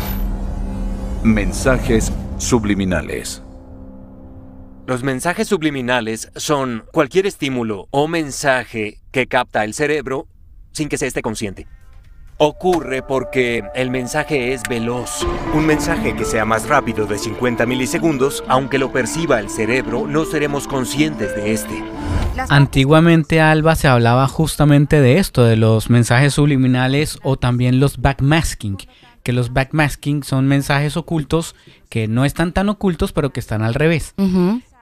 mensajes subliminales. Los mensajes subliminales son cualquier estímulo o mensaje que capta el cerebro sin que se esté consciente. Ocurre porque el mensaje es veloz. Un mensaje que sea más rápido de 50 milisegundos, aunque lo perciba el cerebro, no seremos conscientes de este. Antiguamente, Alba, se hablaba justamente de esto, de los mensajes subliminales o también los backmasking. Que los backmasking son mensajes ocultos que no están tan ocultos, pero que están al revés.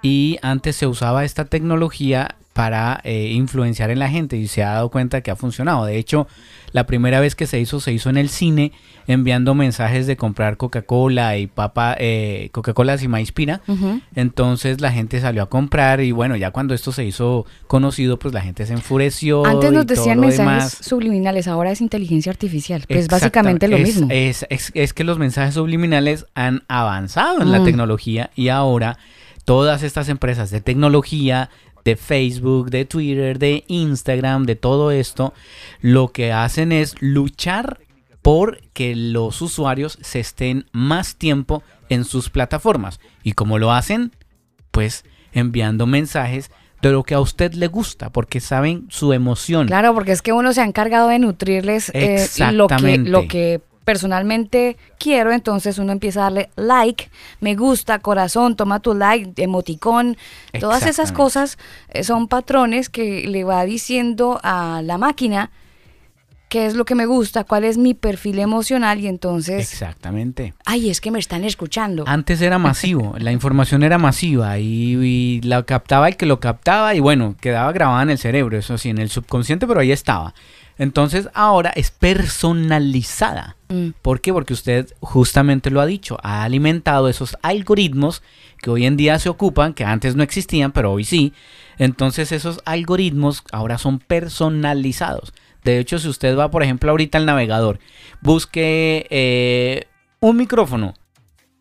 Y antes se usaba esta tecnología para eh, influenciar en la gente y se ha dado cuenta que ha funcionado. De hecho, la primera vez que se hizo, se hizo en el cine, enviando mensajes de comprar Coca-Cola y papa, eh, Coca-Cola y maíz pira. Entonces la gente salió a comprar y bueno, ya cuando esto se hizo conocido, pues la gente se enfureció. Antes nos decían mensajes subliminales, ahora es inteligencia artificial. Pues básicamente lo mismo. Es, es, que los mensajes subliminales han avanzado en la mm. tecnología y ahora todas estas empresas de tecnología, de Facebook, de Twitter, de Instagram, de todo esto, lo que hacen es luchar por que los usuarios se estén más tiempo en sus plataformas. ¿Y cómo lo hacen? Pues enviando mensajes de lo que a usted le gusta, porque saben su emoción. Claro, porque es que uno se ha encargado de nutrirles eh, lo, que, lo que personalmente quiero, entonces uno empieza a darle like, me gusta, corazón, toma tu like, emoticón, todas esas cosas eh, son patrones que le va diciendo a la máquina qué es lo que me gusta, cuál es mi perfil emocional y entonces... Exactamente. Ay, es que me están escuchando. Antes era masivo, la información era masiva y, y, la captaba el que lo captaba y bueno, quedaba grabada en el cerebro, eso sí, en el subconsciente, pero ahí estaba. Entonces ahora es personalizada. Mm. ¿Por qué? Porque usted justamente lo ha dicho, ha alimentado esos algoritmos que hoy en día se ocupan, que antes no existían, pero hoy sí. Entonces esos algoritmos ahora son personalizados. De hecho, si usted va, por ejemplo, ahorita al navegador, busque eh, un micrófono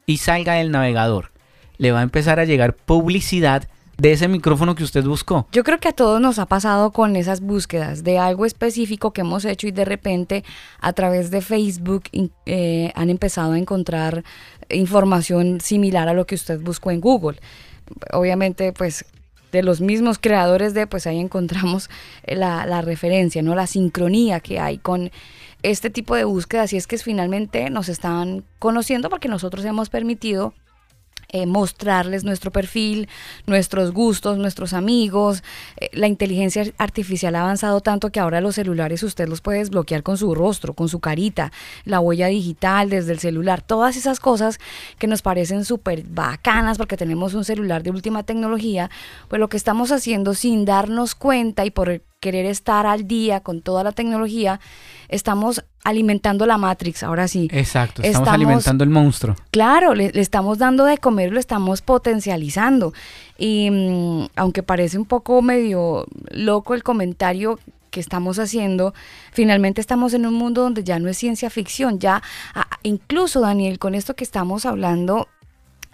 y salga del navegador, le va a empezar a llegar publicidad de ese micrófono que usted buscó. Yo creo que a todos nos ha pasado con esas búsquedas de algo específico que hemos hecho y de repente a través de Facebook eh, han empezado a encontrar información similar a lo que usted buscó en Google. Obviamente, pues de los mismos creadores de, pues ahí encontramos la, la referencia, ¿no? La sincronía que hay con este tipo de búsquedas y es que finalmente nos están conociendo porque nosotros hemos permitido eh, mostrarles nuestro perfil, nuestros gustos, nuestros amigos. Eh, la inteligencia artificial ha avanzado tanto que ahora los celulares usted los puede desbloquear con su rostro, con su carita, la huella digital desde el celular, todas esas cosas que nos parecen súper bacanas porque tenemos un celular de última tecnología, pues lo que estamos haciendo sin darnos cuenta y por querer estar al día con toda la tecnología, estamos alimentando la Matrix, ahora sí. Exacto, estamos, alimentando el monstruo. Claro, le, estamos dando de comer, lo estamos potencializando. Y mm, aunque parece un poco medio loco el comentario que estamos haciendo, finalmente estamos en un mundo donde ya no es ciencia ficción, ya incluso Daniel, con esto que estamos hablando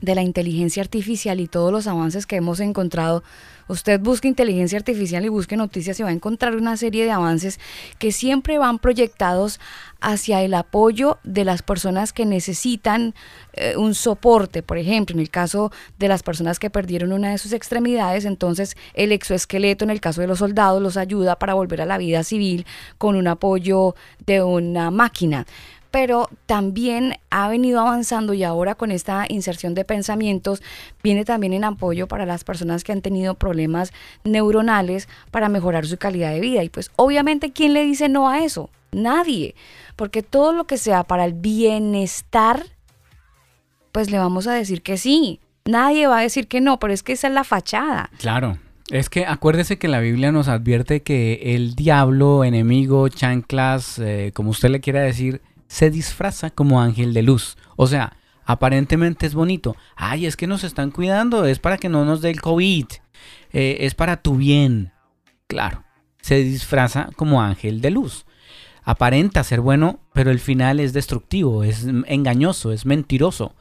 de la inteligencia artificial y todos los avances que hemos encontrado, Usted busca inteligencia artificial y busque noticias y va a encontrar una serie de avances que siempre van proyectados hacia el apoyo de las personas que necesitan eh, un soporte. Por ejemplo, en el caso de las personas que perdieron una de sus extremidades, entonces el exoesqueleto, en el caso de los soldados, los ayuda para volver a la vida civil con un apoyo de una máquina pero también ha venido avanzando y ahora con esta inserción de pensamientos viene también en apoyo para las personas que han tenido problemas neuronales para mejorar su calidad de vida. Y pues obviamente, ¿quién le dice no a eso? Nadie, porque todo lo que sea para el bienestar, pues le vamos a decir que sí. Nadie va a decir que no, pero es que esa es la fachada. Claro. Es que acuérdese que la Biblia nos advierte que el diablo, enemigo, chanclas, eh, como usted le quiera decir, se disfraza como ángel de luz. O sea, aparentemente es bonito. Ay, es que nos están cuidando, es para que no nos dé el COVID, eh, es para tu bien. Claro, se disfraza como ángel de luz. Aparenta ser bueno, pero el final es destructivo, es engañoso, es mentiroso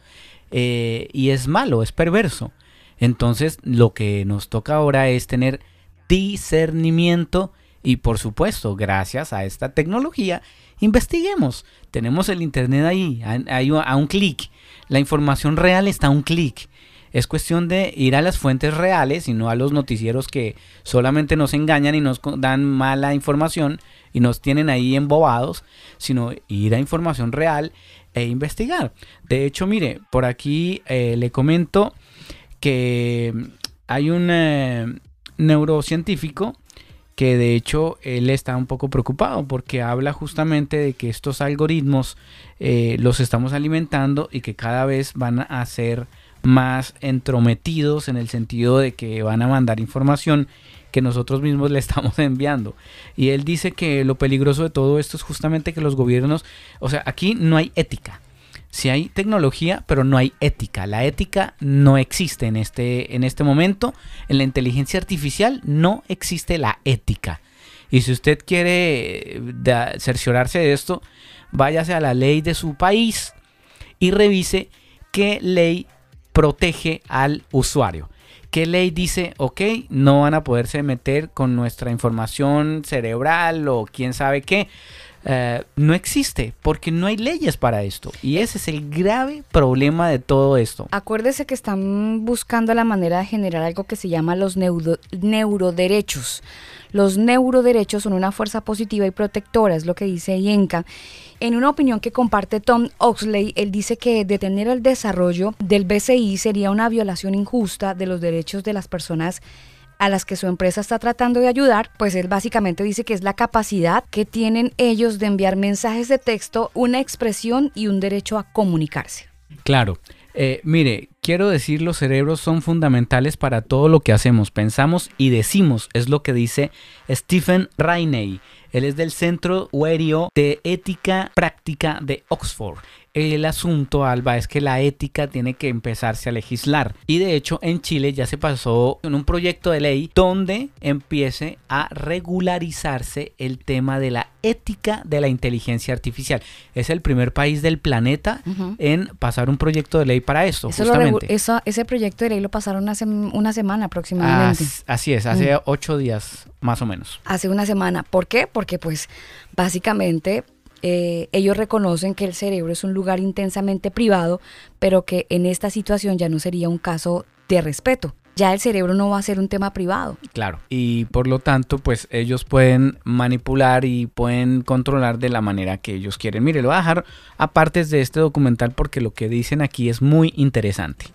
eh, y es malo, es perverso. Entonces, lo que nos toca ahora es tener discernimiento y por supuesto, gracias a esta tecnología, investiguemos. Tenemos el Internet ahí, a, un clic. La información real está a un clic. Es cuestión de ir a las fuentes reales y no a los noticieros que solamente nos engañan y nos dan mala información y nos tienen ahí embobados, sino ir a información real e investigar. De hecho, mire, por aquí eh, le comento que hay un eh, neurocientífico que de hecho él está un poco preocupado porque habla justamente de que estos algoritmos eh, los estamos alimentando y que cada vez van a ser más entrometidos en el sentido de que van a mandar información que nosotros mismos le estamos enviando. Y él dice que lo peligroso de todo esto es justamente que los gobiernos, o sea, aquí no hay ética. Si hay tecnología, pero no hay ética. La ética no existe en este, en este momento. En la inteligencia artificial no existe la ética. Y si usted quiere eh, cerciorarse de esto, váyase a la ley de su país y revise qué ley protege al usuario. ¿Qué ley dice, ok, no van a poderse meter con nuestra información cerebral o quién sabe qué? Eh, no existe porque no hay leyes para esto. Y ese es el grave problema de todo esto. Acuérdese que están buscando la manera de generar algo que se llama los neuroderechos. Los neuroderechos son una fuerza positiva y protectora, es lo que dice Yenka. En una opinión que comparte Tom Oxley, él dice que detener el desarrollo del BCI sería una violación injusta de los derechos de las personas a las que su empresa está tratando de ayudar, pues él básicamente dice que es la capacidad que tienen ellos de enviar mensajes de texto, una expresión y un derecho a comunicarse. Claro. Eh, mire, quiero decir, los cerebros son fundamentales para todo lo que hacemos, pensamos y decimos, es lo que dice Stephen Rainey. Él es del Centro Huerio de Ética Práctica de Oxford el asunto, Alba, es que la ética tiene que empezarse a legislar. Y de hecho, en Chile ya se pasó en un proyecto de ley donde empiece a regularizarse el tema de la ética de la inteligencia artificial. Es el primer país del planeta en pasar un proyecto de ley para esto. justamente. ese proyecto de ley lo pasaron hace una semana aproximadamente. así es, hace ocho días más o menos. Hace una semana. ¿Por qué? Porque pues básicamente eh, ellos reconocen que el cerebro es un lugar intensamente privado, pero que en esta situación ya no sería un caso de respeto. Ya el cerebro no va a ser un tema privado. Claro. Y por lo tanto, pues ellos pueden manipular y pueden controlar de la manera que ellos quieren. Mire, lo voy a dejar aparte de este documental porque lo que dicen aquí es muy interesante.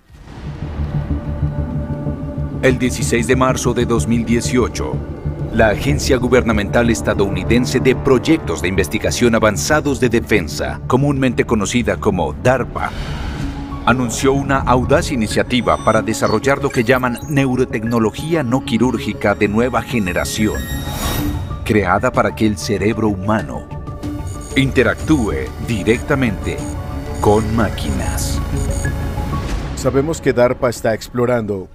El 16 de marzo de 2018 la Agencia Gubernamental Estadounidense de Proyectos de Investigación Avanzados de Defensa, comúnmente conocida como DARPA, anunció una audaz iniciativa para desarrollar lo que llaman neurotecnología no quirúrgica de nueva generación, creada para que el cerebro humano interactúe directamente con máquinas. Sabemos que DARPA está explorando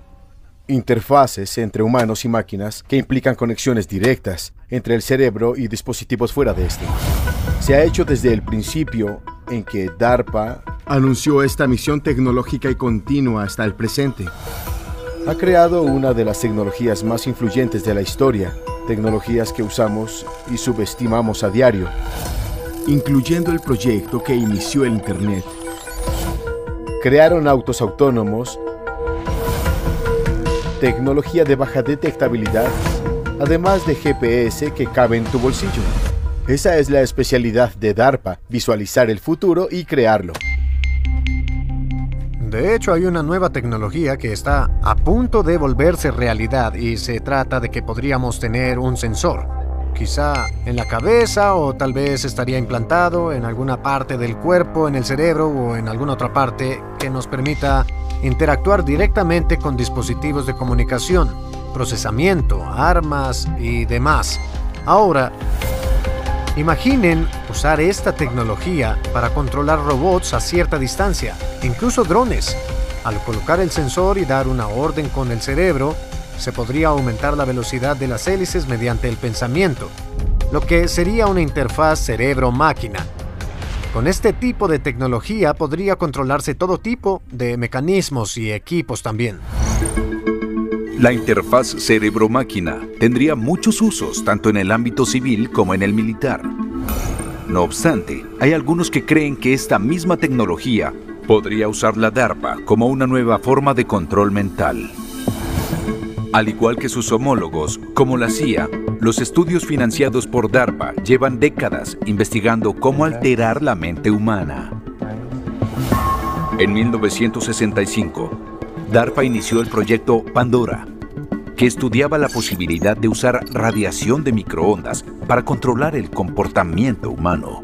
interfaces entre humanos y máquinas que implican conexiones directas entre el cerebro y dispositivos fuera de este. Se ha hecho desde el principio en que DARPA anunció esta misión tecnológica y continua hasta el presente. Ha creado una de las tecnologías más influyentes de la historia, tecnologías que usamos y subestimamos a diario, incluyendo el proyecto que inició el Internet. Crearon autos autónomos tecnología de baja detectabilidad, además de GPS que cabe en tu bolsillo. Esa es la especialidad de DARPA, visualizar el futuro y crearlo. De hecho, hay una nueva tecnología que está a punto de volverse realidad y se trata de que podríamos tener un sensor. Quizá en la cabeza o tal vez estaría implantado en alguna parte del cuerpo, en el cerebro o en alguna otra parte que nos permita interactuar directamente con dispositivos de comunicación, procesamiento, armas y demás. Ahora, Imaginen usar esta tecnología para controlar robots a cierta distancia, incluso drones. Al colocar el sensor y dar una orden con el cerebro, se podría aumentar la velocidad de las hélices mediante el pensamiento, lo que sería una interfaz cerebro-máquina. Con este tipo de tecnología podría controlarse todo tipo de mecanismos y equipos también. La interfaz cerebro-máquina tendría muchos usos tanto en el ámbito civil como en el militar. No obstante, hay algunos que creen que esta misma tecnología podría usar la DARPA como una nueva forma de control mental. Al igual que sus homólogos, como la CIA, los estudios financiados por DARPA llevan décadas investigando cómo alterar la mente humana. En 1965, DARPA inició el proyecto Pandora, que estudiaba la posibilidad de usar radiación de microondas para controlar el comportamiento humano.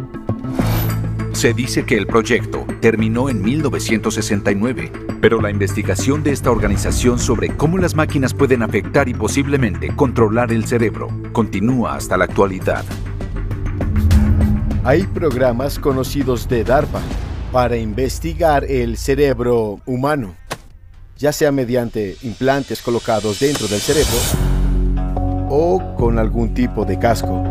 Se dice que el proyecto terminó en 1969, pero la investigación de esta organización sobre cómo las máquinas pueden afectar y posiblemente controlar el cerebro continúa hasta la actualidad. Hay programas conocidos de DARPA para investigar el cerebro humano ya sea mediante implantes colocados dentro del cerebro o con algún tipo de casco.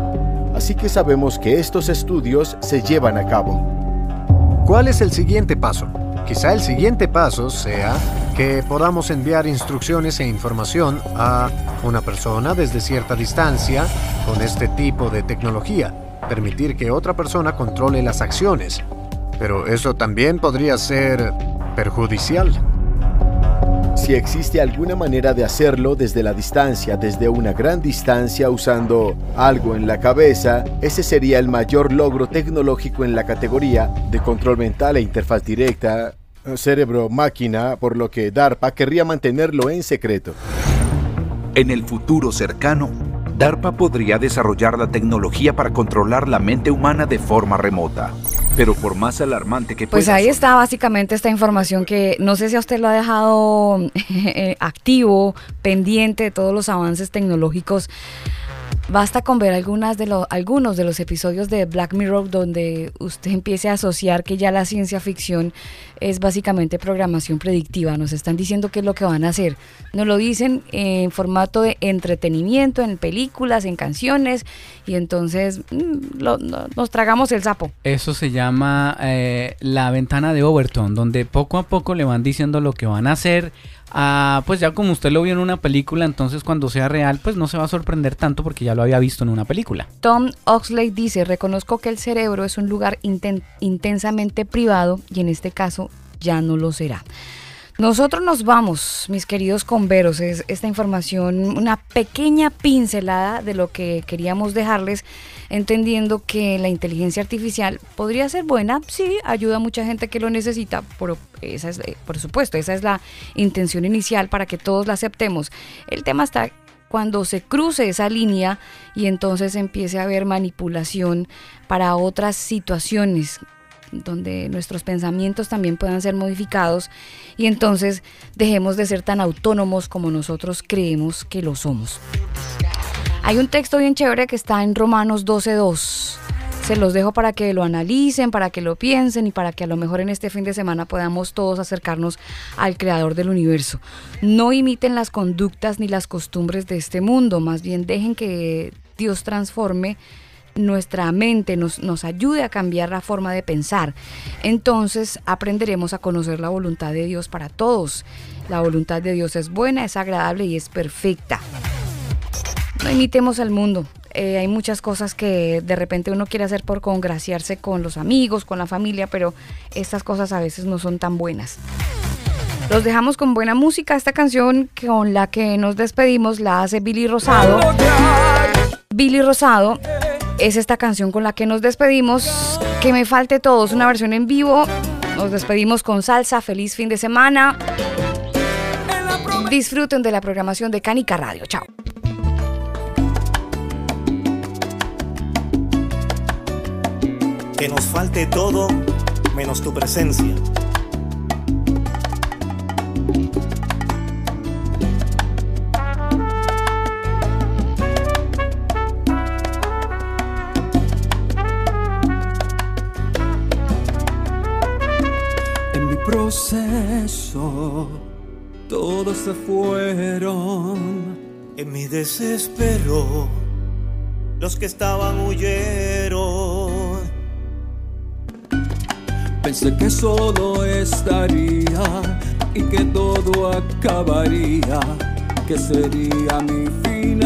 Así que sabemos que estos estudios se llevan a cabo. ¿Cuál es el siguiente paso? Quizá el siguiente paso sea que podamos enviar instrucciones e información a una persona desde cierta distancia con este tipo de tecnología, permitir que otra persona controle las acciones. Pero eso también podría ser perjudicial. Si existe alguna manera de hacerlo desde la distancia, desde una gran distancia usando algo en la cabeza, ese sería el mayor logro tecnológico en la categoría de control mental e interfaz directa cerebro-máquina, por lo que DARPA querría mantenerlo en secreto. En el futuro cercano, DARPA podría desarrollar la tecnología para controlar la mente humana de forma remota. Pero por más alarmante que Pues ahí está básicamente esta información que no sé si a usted lo ha dejado eh, activo, pendiente de todos los avances tecnológicos Basta con ver algunas de algunos de los episodios de Black Mirror donde usted empiece a asociar que ya la ciencia ficción es básicamente programación predictiva. Nos están diciendo qué es lo que van a hacer. Nos lo dicen en formato de entretenimiento, en películas, en canciones, y entonces mm, nos tragamos el sapo. Eso se llama eh, la ventana de Overton, donde poco a poco le van diciendo lo que van a hacer Ah, pues ya como usted lo vio en una película, entonces cuando sea real, pues no se va a sorprender tanto porque ya lo había visto en una película. Tom Oxley dice, reconozco que el cerebro es un lugar intensamente privado y en este caso ya no lo será. Nosotros nos vamos, mis queridos converos, es esta información, una pequeña pincelada de lo que queríamos dejarles, entendiendo que la inteligencia artificial podría ser buena, sí, ayuda a mucha gente que lo necesita, pero esa es, eh, por supuesto, esa es la intención inicial para que todos la aceptemos. El tema está cuando se cruce esa línea y entonces empiece a haber manipulación para otras situaciones donde nuestros pensamientos también puedan ser modificados y entonces dejemos de ser tan autónomos como nosotros creemos que lo somos. Hay un texto bien chévere que está en Romanos 12.2. Se los dejo para que lo analicen, para que lo piensen y para que a lo mejor en este fin de semana podamos todos acercarnos al creador del universo. No imiten las conductas ni las costumbres de este mundo, más bien dejen que Dios transforme nuestra mente nos, nos ayude a cambiar la forma de pensar. Entonces aprenderemos a conocer la voluntad de Dios para todos. La voluntad de Dios es buena, es agradable y es perfecta. No imitemos al mundo. Eh, hay muchas cosas que de repente uno quiere hacer por congraciarse con los amigos, con la familia, pero estas cosas a veces no son tan buenas. Los dejamos con buena música. Esta canción con la que nos despedimos la hace Billy Rosado. Billy Rosado es esta canción con la que nos despedimos. Que me falte todo. Es una versión en vivo. Nos despedimos con salsa. Feliz fin de semana. Disfruten de la programación de Canica Radio. Chao. que nos falte todo menos tu presencia. En mi proceso todos se fueron. En mi desespero, los que estaban huyeron. Pensé que solo estaría y que todo acabaría, que sería mi final.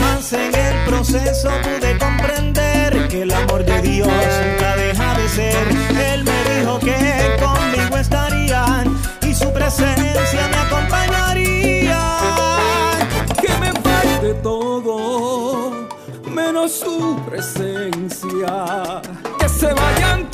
Más en el proceso pude comprender que el amor de Dios nunca deja de ser. Él me dijo que conmigo estaría y su presencia me acompañó su presencia. Que se vayan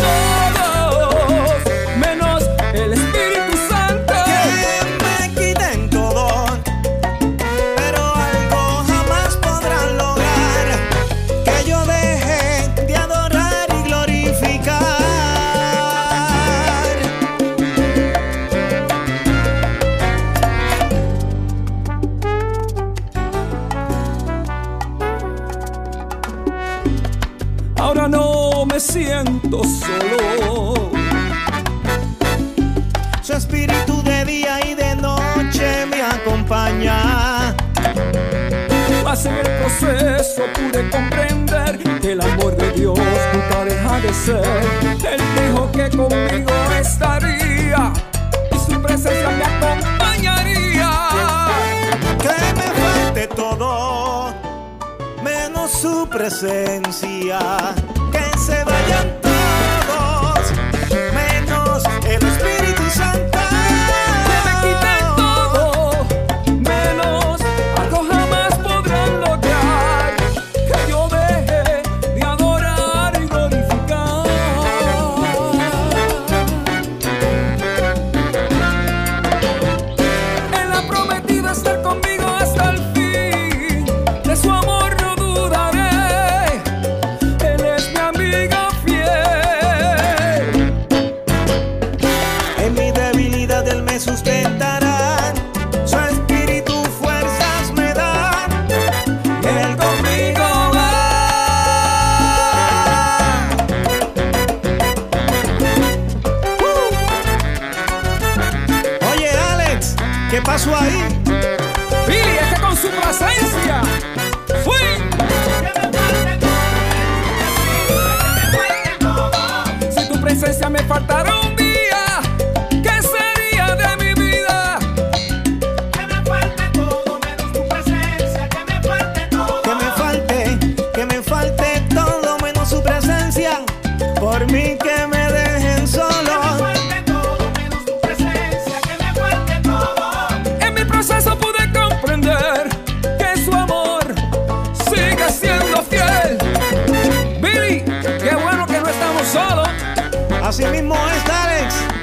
ando solo. Su espíritu de día y de noche me acompaña. Más en el proceso pude comprender que el amor de Dios nunca deja de ser. Él dijo que conmigo estaría y su presencia me acompañaría. Que me falte todo menos su presencia. Que se vayan attention. Mismo es, Alex.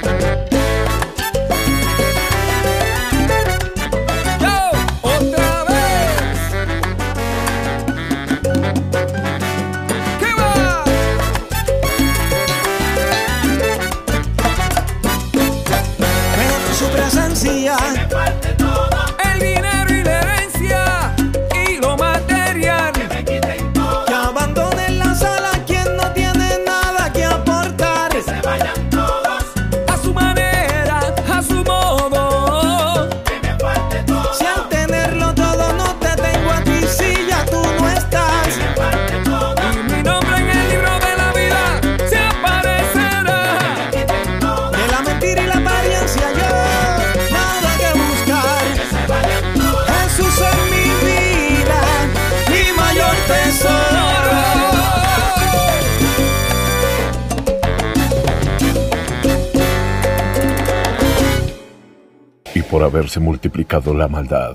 haberse multiplicado la maldad,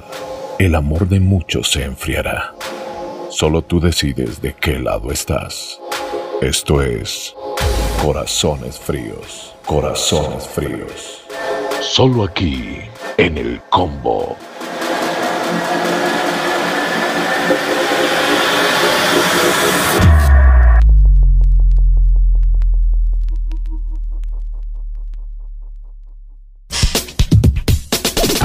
el amor de muchos se enfriará. Solo tú decides de qué lado estás. Esto es Corazones Fríos, Corazones Fríos. Solo aquí, en el combo.